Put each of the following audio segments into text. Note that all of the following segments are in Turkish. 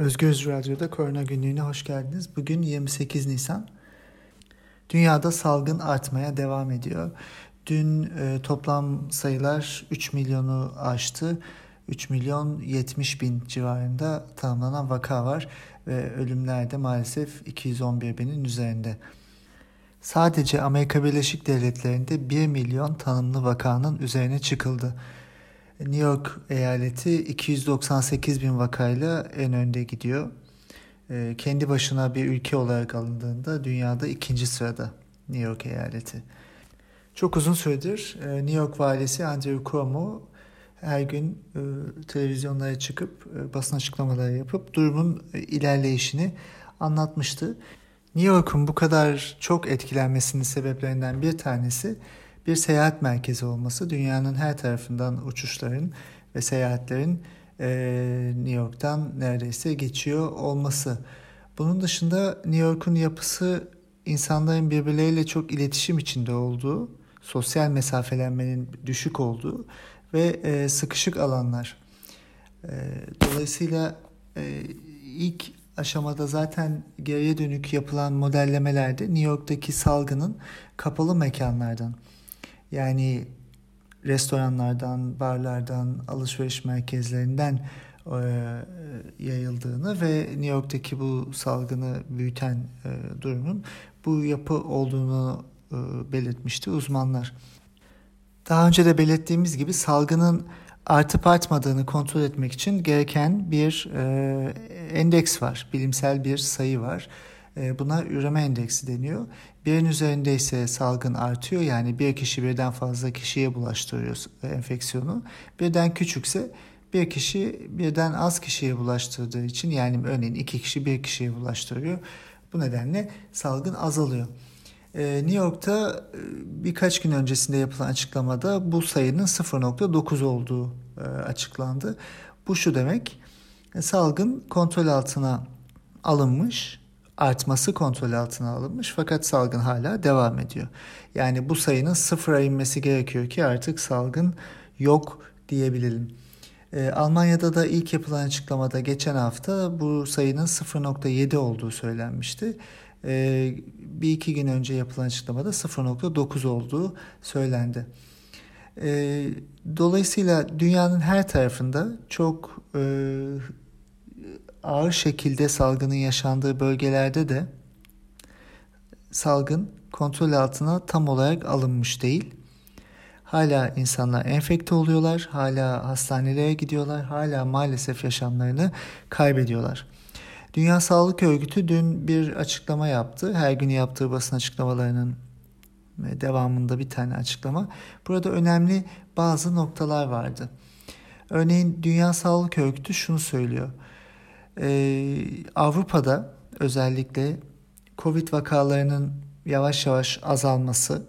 Özgür Radyo'da Korona Günlüğü'ne hoş geldiniz. Bugün 28 Nisan. Dünyada salgın artmaya devam ediyor. Dün e, toplam sayılar 3 milyonu aştı. 3 milyon 70 bin civarında tanımlanan vaka var ve ölümler de maalesef 211 binin üzerinde. Sadece Amerika Birleşik Devletleri'nde 1 milyon tanımlı vakanın üzerine çıkıldı. New York eyaleti 298 bin vakayla en önde gidiyor. Ee, kendi başına bir ülke olarak alındığında dünyada ikinci sırada New York eyaleti. Çok uzun süredir e, New York valisi Andrew Cuomo her gün e, televizyonlara çıkıp e, basın açıklamaları yapıp durumun ilerleyişini anlatmıştı. New York'un bu kadar çok etkilenmesinin sebeplerinden bir tanesi bir seyahat merkezi olması, dünyanın her tarafından uçuşların ve seyahatlerin e, New York'tan neredeyse geçiyor olması. Bunun dışında New York'un yapısı insanların birbirleriyle çok iletişim içinde olduğu, sosyal mesafelenmenin düşük olduğu ve e, sıkışık alanlar. E, dolayısıyla e, ilk aşamada zaten geriye dönük yapılan modellemelerde New York'taki salgının kapalı mekanlardan yani restoranlardan, barlardan, alışveriş merkezlerinden e, yayıldığını ve New York'taki bu salgını büyüten e, durumun bu yapı olduğunu e, belirtmişti uzmanlar. Daha önce de belirttiğimiz gibi salgının artıp artmadığını kontrol etmek için gereken bir endeks var, bilimsel bir sayı var. E, buna üreme endeksi deniyor. Birin üzerinde ise salgın artıyor yani bir kişi birden fazla kişiye bulaştırıyor enfeksiyonu. Birden küçükse bir kişi birden az kişiye bulaştırdığı için yani örneğin iki kişi bir kişiye bulaştırıyor. Bu nedenle salgın azalıyor. Ee, New York'ta e, birkaç gün öncesinde yapılan açıklamada bu sayının 0.9 olduğu e, açıklandı. Bu şu demek salgın kontrol altına alınmış artması kontrol altına alınmış fakat salgın hala devam ediyor. Yani bu sayının sıfıra inmesi gerekiyor ki artık salgın yok diyebilelim. Ee, Almanya'da da ilk yapılan açıklamada geçen hafta bu sayının 0.7 olduğu söylenmişti. Ee, bir iki gün önce yapılan açıklamada 0.9 olduğu söylendi. Ee, dolayısıyla dünyanın her tarafında çok e, ağır şekilde salgının yaşandığı bölgelerde de salgın kontrol altına tam olarak alınmış değil. Hala insanlar enfekte oluyorlar, hala hastanelere gidiyorlar, hala maalesef yaşamlarını kaybediyorlar. Dünya Sağlık Örgütü dün bir açıklama yaptı. Her gün yaptığı basın açıklamalarının devamında bir tane açıklama. Burada önemli bazı noktalar vardı. Örneğin Dünya Sağlık Örgütü şunu söylüyor. Ee, Avrupa'da özellikle Covid vakalarının yavaş yavaş azalması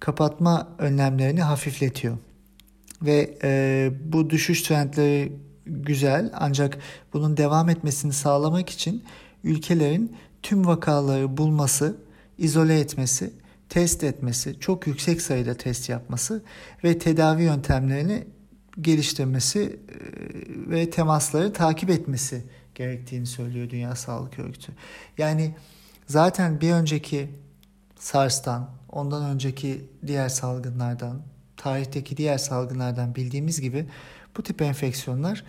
kapatma önlemlerini hafifletiyor. Ve e, bu düşüş trendleri güzel ancak bunun devam etmesini sağlamak için ülkelerin tüm vakaları bulması, izole etmesi, test etmesi, çok yüksek sayıda test yapması ve tedavi yöntemlerini geliştirmesi e, ve temasları takip etmesi gerektiğini söylüyor Dünya Sağlık Örgütü. Yani zaten bir önceki SARS'tan, ondan önceki diğer salgınlardan, tarihteki diğer salgınlardan bildiğimiz gibi bu tip enfeksiyonlar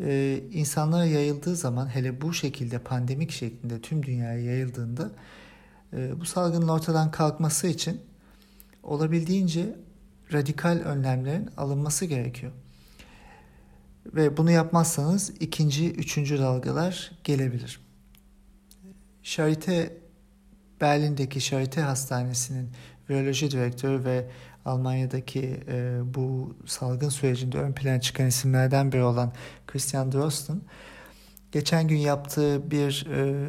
e, insanlara yayıldığı zaman hele bu şekilde pandemik şeklinde tüm dünyaya yayıldığında e, bu salgının ortadan kalkması için olabildiğince radikal önlemlerin alınması gerekiyor. Ve bunu yapmazsanız ikinci, üçüncü dalgalar gelebilir. Charité Berlin'deki Charité Hastanesi'nin viroloji direktörü ve Almanya'daki e, bu salgın sürecinde ön plan çıkan isimlerden biri olan Christian Drosten geçen gün yaptığı bir e,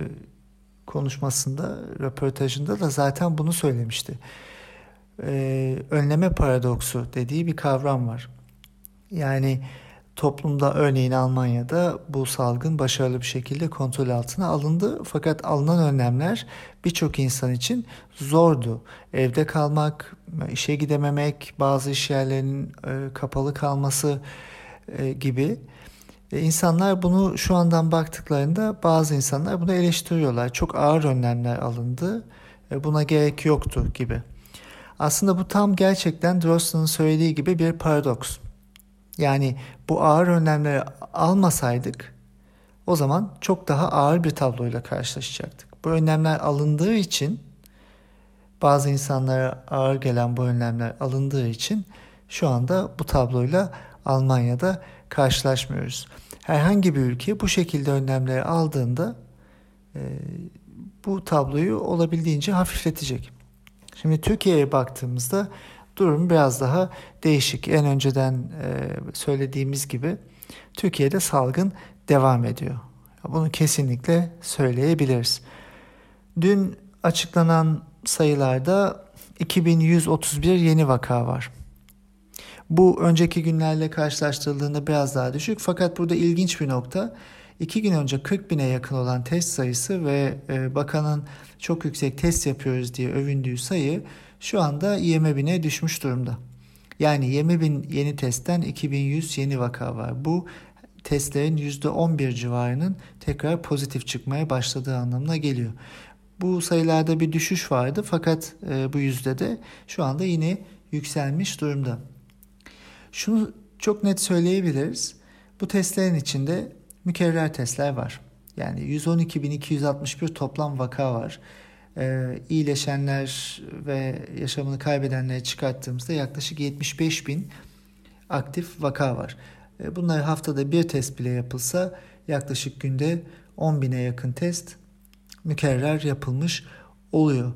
konuşmasında, röportajında da zaten bunu söylemişti. E, önleme paradoksu dediği bir kavram var. Yani Toplumda örneğin Almanya'da bu salgın başarılı bir şekilde kontrol altına alındı. Fakat alınan önlemler birçok insan için zordu. Evde kalmak, işe gidememek, bazı iş yerlerinin e, kapalı kalması e, gibi E, insanlar bunu şu andan baktıklarında bazı insanlar bunu eleştiriyorlar. Çok ağır önlemler alındı. Buna gerek yoktu gibi. Aslında bu tam gerçekten Drosten'ın söylediği gibi bir paradoks. Yani bu ağır önlemleri almasaydık o zaman çok daha ağır bir tabloyla karşılaşacaktık. Bu önlemler alındığı için bazı insanlara ağır gelen bu önlemler alındığı için şu anda bu tabloyla Almanya'da karşılaşmıyoruz. Herhangi bir ülke bu şekilde önlemleri aldığında e, bu tabloyu olabildiğince hafifletecek. Şimdi Türkiye'ye baktığımızda durum biraz daha değişik. En önceden e, söylediğimiz gibi Türkiye'de salgın devam ediyor. Bunu kesinlikle söyleyebiliriz. Dün açıklanan sayılarda 2131 yeni vaka var. Bu önceki günlerle karşılaştırıldığında biraz daha düşük fakat burada ilginç bir nokta. İki gün önce 40 bine yakın olan test sayısı ve e, bakanın çok yüksek test yapıyoruz diye övündüğü sayı şu anda 20 bine düşmüş durumda. Yani 20 bin yeni testten 2100 yeni vaka var. Bu testlerin %11 civarının tekrar pozitif çıkmaya başladığı anlamına geliyor. Bu sayılarda bir düşüş vardı fakat e, bu yüzde de şu anda yine yükselmiş durumda. Şunu çok net söyleyebiliriz. Bu testlerin içinde mükerrer testler var. Yani 112.261 toplam vaka var. Ee, iyileşenler ve yaşamını kaybedenleri çıkarttığımızda yaklaşık 75 bin aktif vaka var. Ee, bunlar haftada bir test bile yapılsa yaklaşık günde 10 bine yakın test mükerrer yapılmış oluyor.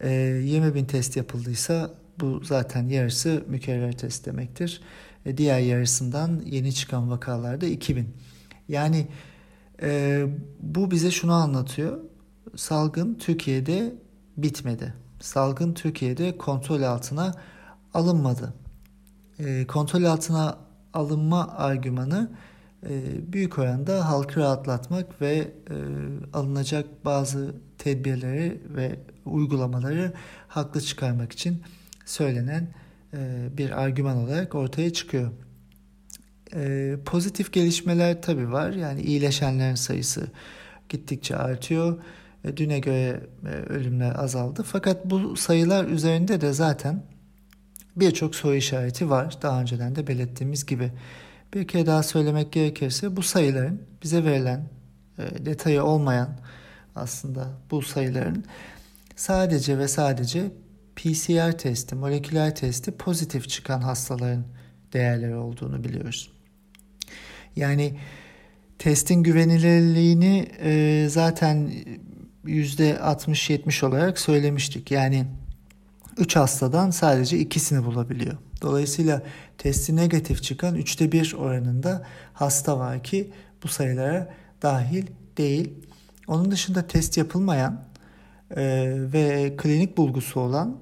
Ee, 20 bin test yapıldıysa bu zaten yarısı mükerrer test demektir. E, diğer yarısından yeni çıkan vakalarda 2000. Yani e, bu bize şunu anlatıyor. Salgın Türkiye'de bitmedi. Salgın Türkiye'de kontrol altına alınmadı. E, kontrol altına alınma argümanı e, büyük oranda halkı rahatlatmak ve e, alınacak bazı tedbirleri ve uygulamaları haklı çıkarmak için söylenen e, bir argüman olarak ortaya çıkıyor. E, pozitif gelişmeler tabi var. Yani iyileşenlerin sayısı gittikçe artıyor. E, düne göre ölümler azaldı. Fakat bu sayılar üzerinde de zaten birçok soru işareti var. Daha önceden de belirttiğimiz gibi. Bir kere daha söylemek gerekirse bu sayıların bize verilen detayı olmayan aslında bu sayıların sadece ve sadece PCR testi, moleküler testi pozitif çıkan hastaların değerleri olduğunu biliyoruz. Yani testin güvenilirliğini e, zaten %60-70 olarak söylemiştik. Yani 3 hastadan sadece ikisini bulabiliyor. Dolayısıyla testi negatif çıkan 3'te 1 oranında hasta var ki bu sayılara dahil değil. Onun dışında test yapılmayan e, ve klinik bulgusu olan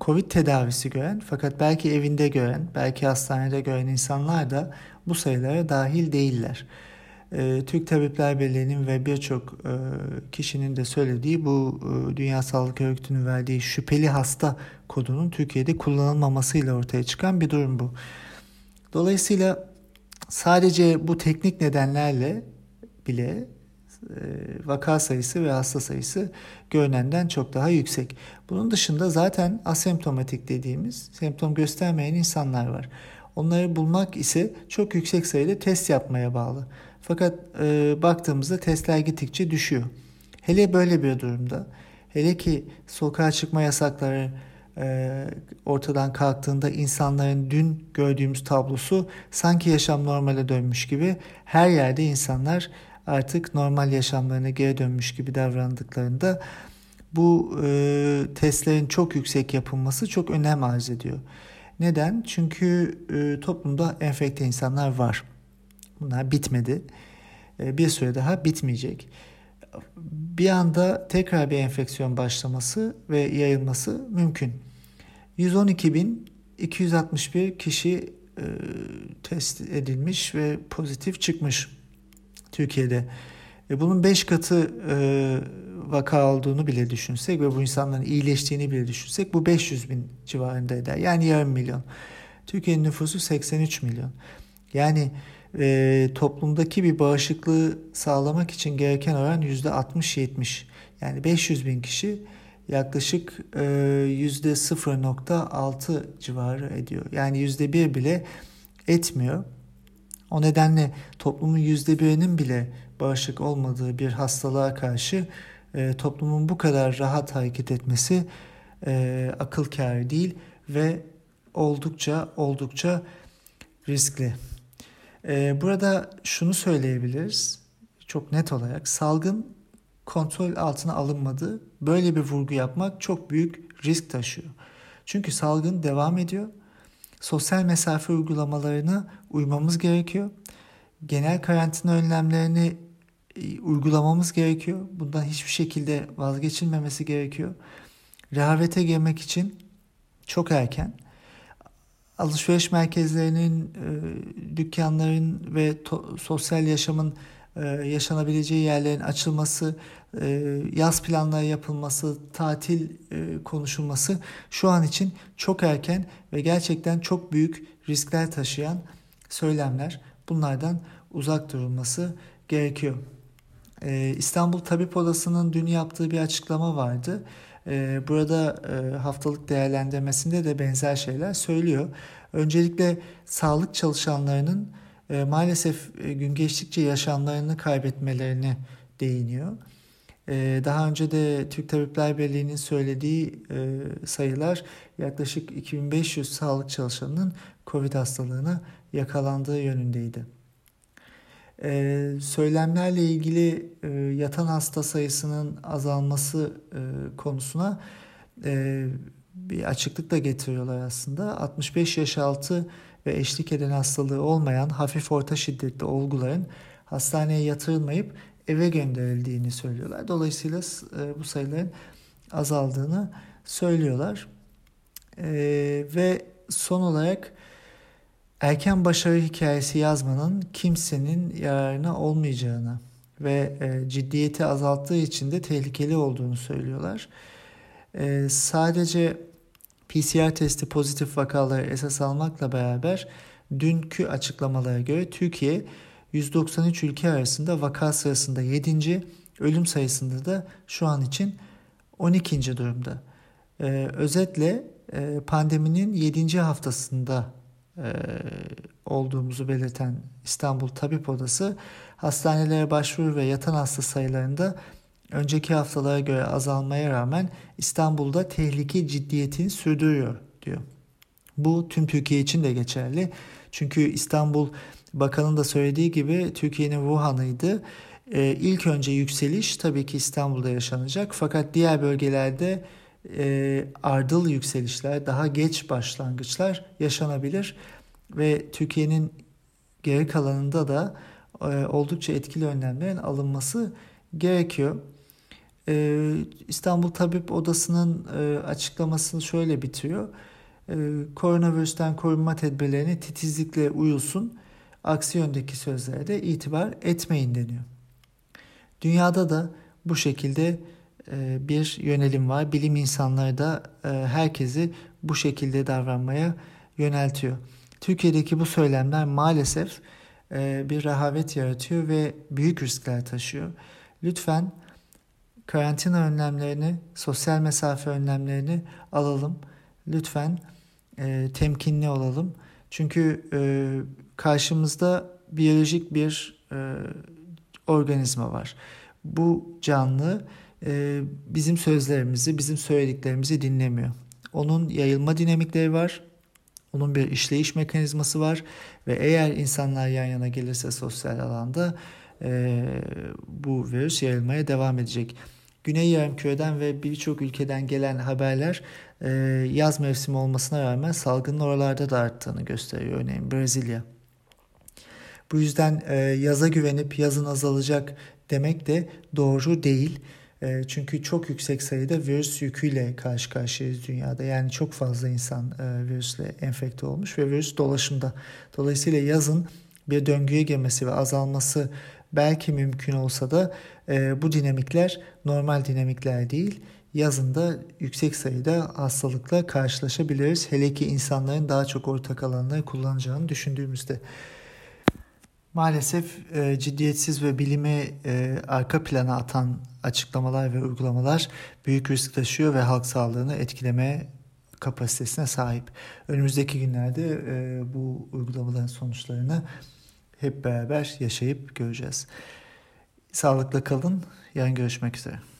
Covid tedavisi gören fakat belki evinde gören, belki hastanede gören insanlar da bu sayılara dahil değiller. E, Türk Tabipler Birliği'nin ve birçok e, kişinin de söylediği bu e, Dünya Sağlık Örgütü'nün verdiği şüpheli hasta kodunun Türkiye'de kullanılmamasıyla ortaya çıkan bir durum bu. Dolayısıyla sadece bu teknik nedenlerle bile e, vaka sayısı ve hasta sayısı görünenden çok daha yüksek. Bunun dışında zaten asemptomatik dediğimiz semptom göstermeyen insanlar var. Onları bulmak ise çok yüksek sayıda test yapmaya bağlı. Fakat e, baktığımızda testler gittikçe düşüyor. Hele böyle bir durumda, hele ki sokağa çıkma yasakları e, ortadan kalktığında insanların dün gördüğümüz tablosu sanki yaşam normale dönmüş gibi her yerde insanlar artık normal yaşamlarına geri dönmüş gibi davrandıklarında bu e, testlerin çok yüksek yapılması çok önem arz ediyor. Neden? Çünkü e, toplumda enfekte insanlar var. Bunlar bitmedi. E, bir süre daha bitmeyecek. Bir anda tekrar bir enfeksiyon başlaması ve yayılması mümkün. 112.261 kişi e, test edilmiş ve pozitif çıkmış. Türkiye'de. E, bunun 5 katı e, vaka olduğunu bile düşünsek ve bu insanların iyileştiğini bile düşünsek bu 500 bin civarında eder. Yani yarım milyon. Türkiye'nin nüfusu 83 milyon. Yani ve toplumdaki bir bağışıklığı sağlamak için gereken oran %60-70. Yani 500 bin kişi yaklaşık e, yüzde 0.6 civarı ediyor. Yani yüzde bir bile etmiyor. O nedenle toplumun yüzde birinin bile bağışık olmadığı bir hastalığa karşı e, toplumun bu kadar rahat hareket etmesi e, akıl kârı değil ve oldukça oldukça riskli. E, burada şunu söyleyebiliriz çok net olarak salgın kontrol altına alınmadı. Böyle bir vurgu yapmak çok büyük risk taşıyor. Çünkü salgın devam ediyor. Sosyal mesafe uygulamalarına uymamız gerekiyor. Genel karantina önlemlerini e, uygulamamız gerekiyor. Bundan hiçbir şekilde vazgeçilmemesi gerekiyor. Rehavete girmek için çok erken. Alışveriş merkezlerinin, e, dükkanların ve sosyal yaşamın e, yaşanabileceği yerlerin açılması, e, yaz planları yapılması, tatil konuşulması şu an için çok erken ve gerçekten çok büyük riskler taşıyan söylemler. Bunlardan uzak durulması gerekiyor. İstanbul Tabip Odası'nın dün yaptığı bir açıklama vardı. Burada haftalık değerlendirmesinde de benzer şeyler söylüyor. Öncelikle sağlık çalışanlarının e, maalesef e, gün geçtikçe yaşamlarını kaybetmelerini değiniyor. E, daha önce de Türk Tabipler Birliği'nin söylediği e, sayılar yaklaşık 2500 sağlık çalışanının COVID hastalığına yakalandığı yönündeydi. E, söylemlerle ilgili e, yatan hasta sayısının azalması e, konusuna e, bir açıklık da getiriyorlar aslında. 65 yaş altı ve eşlik eden hastalığı olmayan hafif orta şiddetli olguların hastaneye yatırılmayıp eve gönderildiğini söylüyorlar. Dolayısıyla e, bu sayıların azaldığını söylüyorlar. E, ve son olarak erken başarı hikayesi yazmanın kimsenin yararına olmayacağını ve e, ciddiyeti azalttığı için de tehlikeli olduğunu söylüyorlar. Sadece PCR testi pozitif vakaları esas almakla beraber dünkü açıklamalara göre Türkiye 193 ülke arasında vaka sırasında 7. ölüm sayısında da şu an için 12. durumda. Ee, özetle e, pandeminin 7. haftasında e, olduğumuzu belirten İstanbul Tabip Odası hastanelere başvuru ve yatan hasta sayılarında önceki haftalara göre azalmaya rağmen İstanbul'da tehlike ciddiyetini sürdürüyor diyor. Bu tüm Türkiye için de geçerli. Çünkü İstanbul bakanın da söylediği gibi Türkiye'nin Wuhan'ıydı. Ee, ilk önce yükseliş tabii ki İstanbul'da yaşanacak fakat diğer bölgelerde e, ardıl yükselişler, daha geç başlangıçlar yaşanabilir ve Türkiye'nin geri kalanında da e, oldukça etkili önlemlerin alınması gerekiyor. Ee, İstanbul Tabip Odası'nın e, açıklamasını şöyle bitiriyor. Ee, koronavirüsten korunma tedbirlerine titizlikle uyulsun. Aksi yöndeki sözlere de itibar etmeyin deniyor. Dünyada da bu şekilde e, bir yönelim var. Bilim insanları da e, herkesi bu şekilde davranmaya yöneltiyor. Türkiye'deki bu söylemler maalesef bir rehavet yaratıyor ve büyük riskler taşıyor. Lütfen karantina önlemlerini, sosyal mesafe önlemlerini alalım. Lütfen e, temkinli olalım. Çünkü e, karşımızda biyolojik bir e, organizma var. Bu canlı e, bizim sözlerimizi, bizim söylediklerimizi dinlemiyor. Onun yayılma dinamikleri var. Onun bir işleyiş mekanizması var ve eğer insanlar yan yana gelirse sosyal alanda e, bu virüs yayılmaya devam edecek. Güney Yarımküre'den ve birçok ülkeden gelen haberler e, yaz mevsimi olmasına rağmen salgının oralarda da arttığını gösteriyor. Örneğin Brezilya. Bu yüzden e, yaza güvenip yazın azalacak demek de doğru değil. E, çünkü çok yüksek sayıda virüs yüküyle karşı karşıyayız dünyada. Yani çok fazla insan e, virüsle enfekte olmuş ve virüs dolaşımda. Dolayısıyla yazın bir döngüye girmesi ve azalması belki mümkün olsa da e, bu dinamikler normal dinamikler değil. Yazında yüksek sayıda hastalıkla karşılaşabiliriz. Hele ki insanların daha çok ortak alanları kullanacağını düşündüğümüzde. Maalesef e, ciddiyetsiz ve bilimi e, arka plana atan açıklamalar ve uygulamalar büyük risk taşıyor ve halk sağlığını etkileme kapasitesine sahip. Önümüzdeki günlerde e, bu uygulamaların sonuçlarını hep beraber yaşayıp göreceğiz. Sağlıkla kalın. Yarın görüşmek üzere.